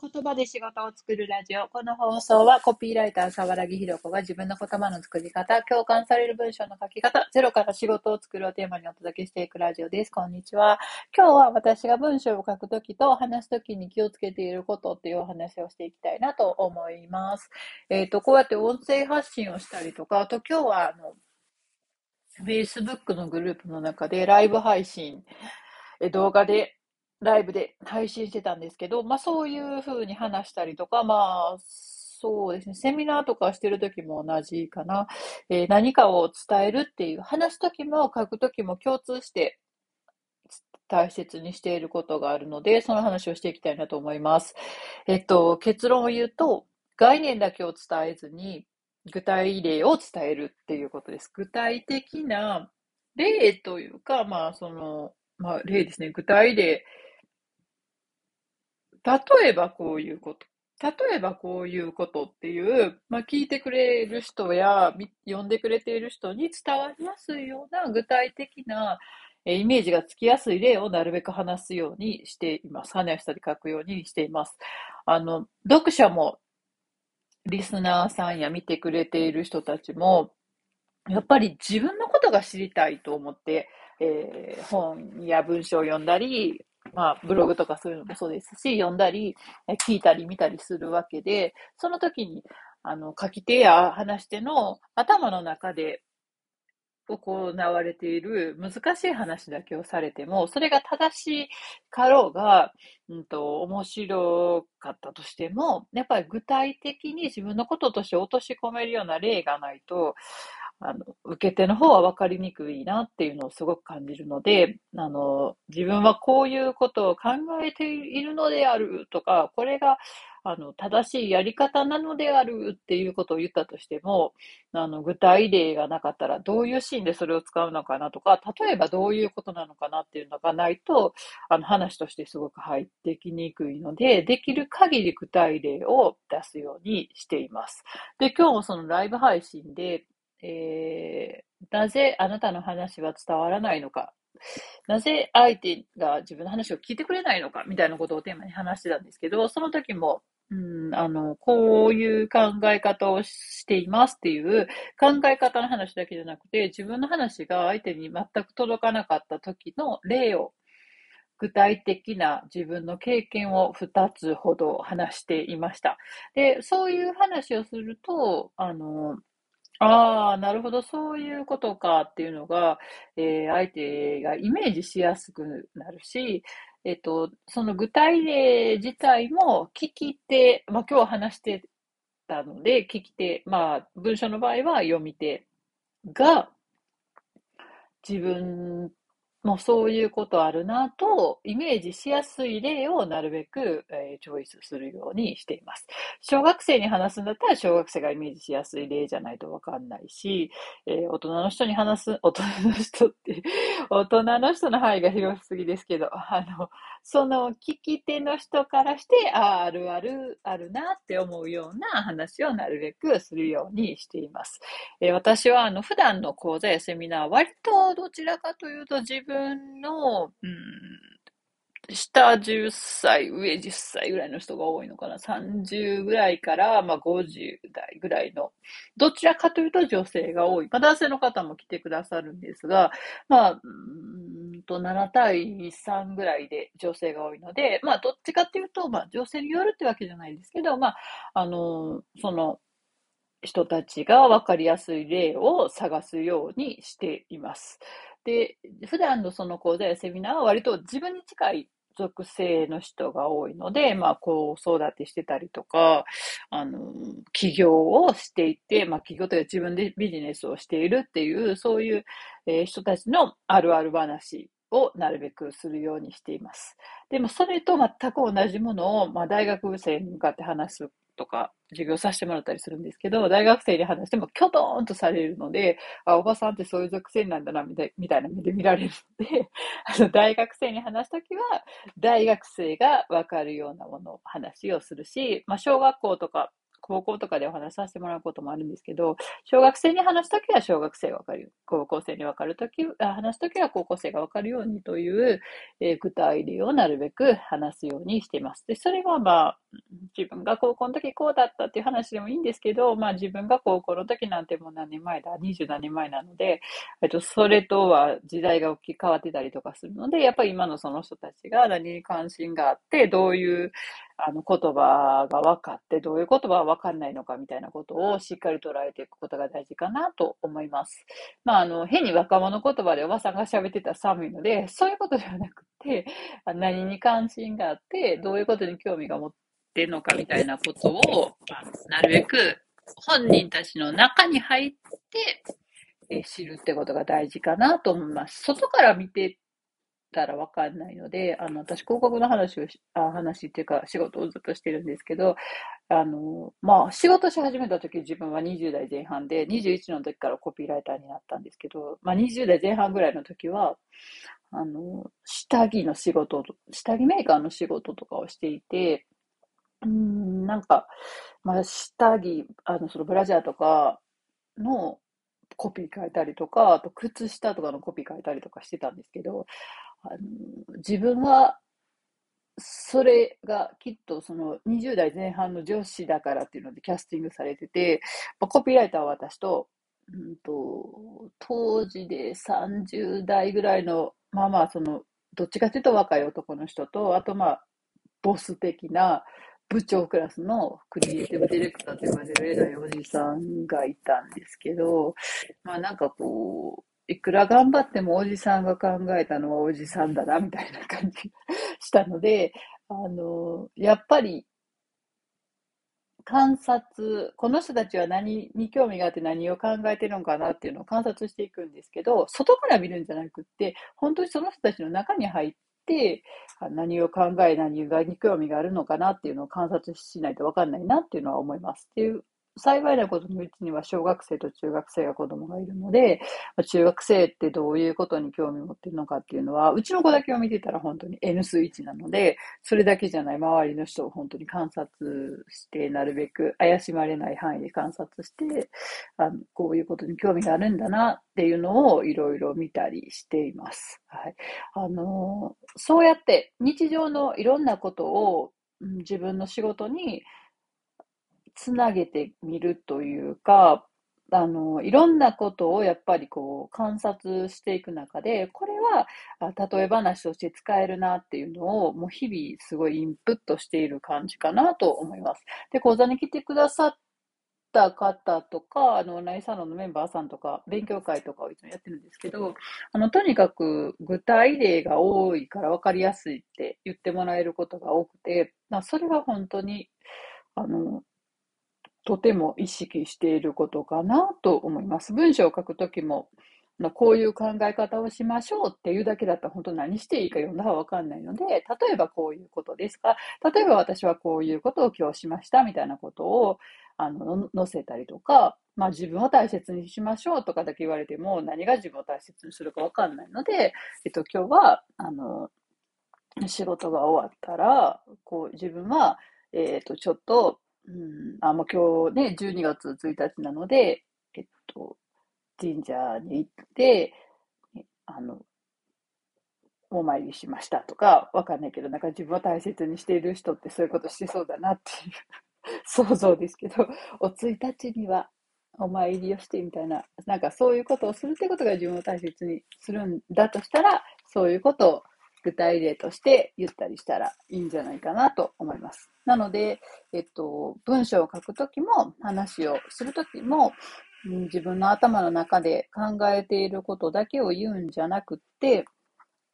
言葉で仕事を作るラジオ。この放送はコピーライター、沢良木ひろ子が自分の言葉の作り方、共感される文章の書き方、ゼロから仕事を作るをテーマにお届けしていくラジオです。こんにちは。今日は私が文章を書くときと話すときに気をつけていることっていうお話をしていきたいなと思います。えっ、ー、と、こうやって音声発信をしたりとか、あと今日はあの、Facebook のグループの中でライブ配信、動画でライブで配信してたんですけど、まあそういう風に話したりとか、まあそうですね、セミナーとかしてる時も同じかな。えー、何かを伝えるっていう、話す時も書く時も共通して大切にしていることがあるので、その話をしていきたいなと思います。えっと、結論を言うと、概念だけを伝えずに、具体例を伝えるっていうことです。具体的な例というか、まあ、その、まあ、例ですね。具体例例えばこういうこと。例えばこういうことっていう、まあ、聞いてくれる人や読んでくれている人に伝わりやすいような具体的なイメージがつきやすい例をなるべく話すようにしています。話したり書くようにしています。あの、読者もリスナーさんや見てくれている人たちも、やっぱり自分のことが知りたいと思って、えー、本や文章を読んだり、まあ、ブログとかそういうのもそうですし、読んだり、聞いたり見たりするわけで、その時に、あの、書き手や話し手の頭の中で行われている難しい話だけをされても、それが正しいかろうが、うんと、面白かったとしても、やっぱり具体的に自分のこととして落とし込めるような例がないと、あの、受け手の方は分かりにくいなっていうのをすごく感じるので、あの、自分はこういうことを考えているのであるとか、これが、あの、正しいやり方なのであるっていうことを言ったとしても、あの、具体例がなかったら、どういうシーンでそれを使うのかなとか、例えばどういうことなのかなっていうのがないと、あの、話としてすごく入ってきにくいので、できる限り具体例を出すようにしています。で、今日もそのライブ配信で、えー、なぜあなたの話は伝わらないのか、なぜ相手が自分の話を聞いてくれないのか、みたいなことをテーマに話してたんですけど、その時も、うん、あの、こういう考え方をしていますっていう考え方の話だけじゃなくて、自分の話が相手に全く届かなかった時の例を、具体的な自分の経験を2つほど話していました。で、そういう話をすると、あの、ああ、なるほど、そういうことかっていうのが、えー、相手がイメージしやすくなるし、えっと、その具体例自体も聞き手、まあ今日話してたので、聞き手、まあ文章の場合は読み手が自分もうそういうことあるなと、イメージしやすい例をなるべく、えー、チョイスするようにしています。小学生に話すんだったら、小学生がイメージしやすい例じゃないとわかんないし、えー、大人の人に話す、大人の人って、大人の人の範囲が広すぎですけど、あの、その聞き手の人からして、ああ、あるある、あるなって思うような話をなるべくするようにしています。えー、私は、あの、普段の講座やセミナー、割とどちらかというと自分分の、うん、下10歳、上10歳ぐらいの人が多いのかな。30ぐらいから、まあ、50代ぐらいの、どちらかというと女性が多い。まあ、男性の方も来てくださるんですが、まあ、うんと7対3ぐらいで女性が多いので、まあ、どっちかっていうと、まあ、女性によるってわけじゃないですけど、まあ、あの、その、人たちが分かりやすい例を探すようにしています。で、普段のその講座やセミナーは割と自分に近い属性の人が多いので、まあ、子育てしてたりとか、あの、起業をしていて、まあ、起業というか自分でビジネスをしているっていう、そういう、え、人たちのあるある話をなるべくするようにしています。でも、それと全く同じものを、まあ、大学生に向かって話すとか、授業させてもらったりするんですけど、大学生に話してもキョトーンとされるので、あ、おばさんってそういう属性なんだな、みたいみたいな目で見られるので、あの、大学生に話すときは、大学生がわかるようなものを話をするし、まあ、小学校とか高校とかでお話しさせてもらうこともあるんですけど、小学生に話すときは小学生がわかる。高校生にわかるとき、話すときは高校生がわかるようにという、えー、具体例をなるべく話すようにしています。で、それはまあ、自分が高校の時こうだったっていう話でもいいんですけど、まあ自分が高校の時なんてもう何年前だ、二十何年前なので、えっと、それとは時代が大きく変わってたりとかするので、やっぱり今のその人たちが何に関心があって、どういうあの言葉が分かって、どういう言葉は分かんないのかみたいなことをしっかり捉えていくことが大事かなと思います。まあ、あの、変に若者言葉でおばさんが喋ってたら寒いので、そういうことではなくて、何に関心があって、どういうことに興味が持ってるのかみたいなことを、まあ、なるべく本人たちの中に入って、え知るってことが大事かなと思います。外から見てたらわかんないので、あの、私、広告の話をあ、話っていうか、仕事をずっとしてるんですけど、あの、まあ、仕事し始めた時自分は20代前半で、21の時からコピーライターになったんですけど、まあ、20代前半ぐらいの時は、あの、下着の仕事、下着メーカーの仕事とかをしていて、うん、なんか、まあ、下着、あの、そのブラジャーとかのコピー書いたりとか、あと靴下とかのコピー書いたりとかしてたんですけど、あの自分は、それがきっとその20代前半の女子だからっていうのでキャスティングされてて、まあ、コピーライターは私と、うんと、当時で30代ぐらいの、まあまあその、どっちかというと若い男の人と、あとまあ、ボス的な、部長クラスのクリエイティブディレクターと呼ばれる偉いおじさんがいたんですけど、まあなんかこう、いくら頑張ってもおじさんが考えたのはおじさんだな、みたいな感じがしたので、あの、やっぱり、観察、この人たちは何に興味があって何を考えてるのかなっていうのを観察していくんですけど、外から見るんじゃなくって、本当にその人たちの中に入っ、何を考え、何がに興味があるのかなっていうのを観察しないと分かんないなっていうのは思います。っていう幸いなことのうちには小学生と中学生が子供がいるので、ま中学生ってどういうことに興味持ってるのかっていうのは、うちの子だけを見てたら本当に N 数1なので、それだけじゃない周りの人を本当に観察して、なるべく怪しまれない範囲で観察して、あのこういうことに興味があるんだなっていうのをいろいろ見たりしています。はい。あのそうやって日常のいろんなことを自分の仕事につなげてみるというか、あの、いろんなことをやっぱりこう観察していく中で、これは例え話として使えるなっていうのをもう日々すごいインプットしている感じかなと思います。で、講座に来てくださった方とか、あの、オンラインサロンのメンバーさんとか、勉強会とかをいつもやってるんですけど、あの、とにかく具体例が多いから分かりやすいって言ってもらえることが多くて、まそれは本当に、あの、とても意識していることかなと思います。文章を書くときも、こういう考え方をしましょうっていうだけだったら本当何していいか読んだらわかんないので、例えばこういうことですか？例えば私はこういうことを今日しましたみたいなことをあの載せたりとか、まあ自分を大切にしましょうとかだけ言われても何が自分を大切にするかわかんないので、えっと今日はあの仕事が終わったら、こう自分はえっ、とちょっとうん、あ、もう今日ね、12月1日なので、えっと、神社に行って、あの、お参りしましたとか、わかんないけど、なんか自分を大切にしている人ってそういうことしてそうだなっていう 想像ですけど、お1日にはお参りをしてみたいな、なんかそういうことをするってことが自分を大切にするんだとしたら、そういうことを具体例として言ったりしたらいいんじゃないかなと思います。なので、えっと、文章を書くときも、話をするときも、自分の頭の中で考えていることだけを言うんじゃなくって、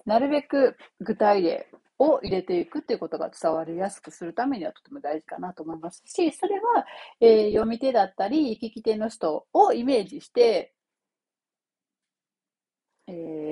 なるべく具体例を入れていくっていうことが伝わりやすくするためにはとても大事かなと思いますし、それは、えー、読み手だったり、聞き手の人をイメージして、えー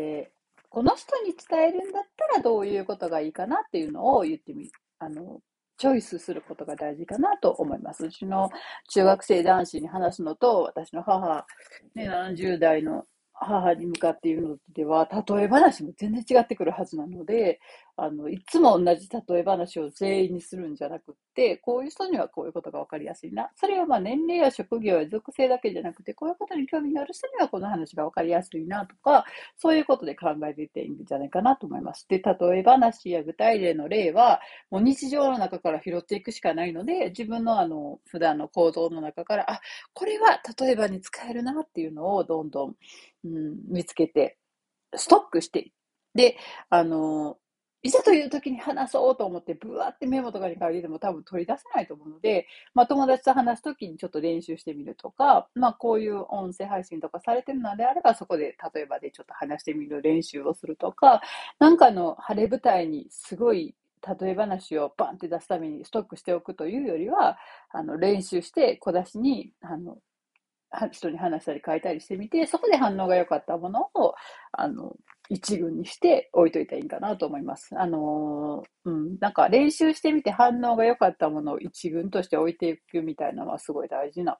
この人に伝えるんだったらどういうことがいいかなっていうのを言ってみ。あの、チョイスすることが大事かなと思います。うちの中学生男子に話すのと、私の母、ね、70代の母に向かって言うのでは、例え話も全然違ってくるはずなので、あの、いつも同じ例え話を全員にするんじゃなくって、こういう人にはこういうことが分かりやすいな。それはまあ年齢や職業や属性だけじゃなくて、こういうことに興味がある人にはこの話が分かりやすいなとか、そういうことで考えていっていいんじゃないかなと思います。で、例え話や具体例の例は、もう日常の中から拾っていくしかないので、自分のあの、普段の行動の中から、あ、これは例えばに使えるなっていうのをどんどん、うん、見つけて、ストックしてで、あの、いざという時に話そうと思って、ぶわってメモとかに書いてても多分取り出せないと思うので、まあ友達と話す時にちょっと練習してみるとか、まあこういう音声配信とかされてるのであれば、そこで例えばでちょっと話してみる練習をするとか、なんかの晴れ舞台にすごい例え話をバンって出すためにストックしておくというよりは、あの練習して小出しにあの人に話したり書いたりしてみて、そこで反応が良かったものを、あの、一軍にして置いといたらいいかなと思います。あのー、うん、なんか練習してみて反応が良かったものを一軍として置いていくみたいなのはすごい大事な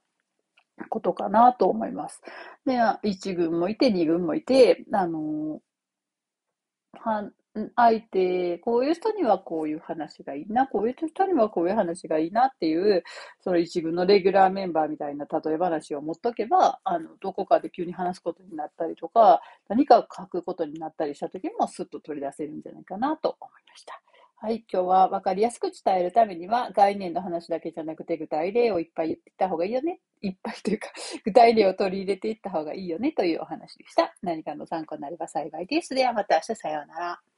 ことかなと思います。で、一軍もいて、二軍もいて、あのー、相手、こういう人にはこういう話がいいな、こういう人にはこういう話がいいなっていう、その一軍のレギュラーメンバーみたいな例え話を持っとけば、あの、どこかで急に話すことになったりとか、何か書くことになったりした時もスッと取り出せるんじゃないかなと思いました。はい、今日は分かりやすく伝えるためには、概念の話だけじゃなくて具体例をいっぱい言っていった方がいいよね。いっぱいというか、具体例を取り入れていった方がいいよねというお話でした。何かの参考になれば幸いです。ではまた明日さようなら。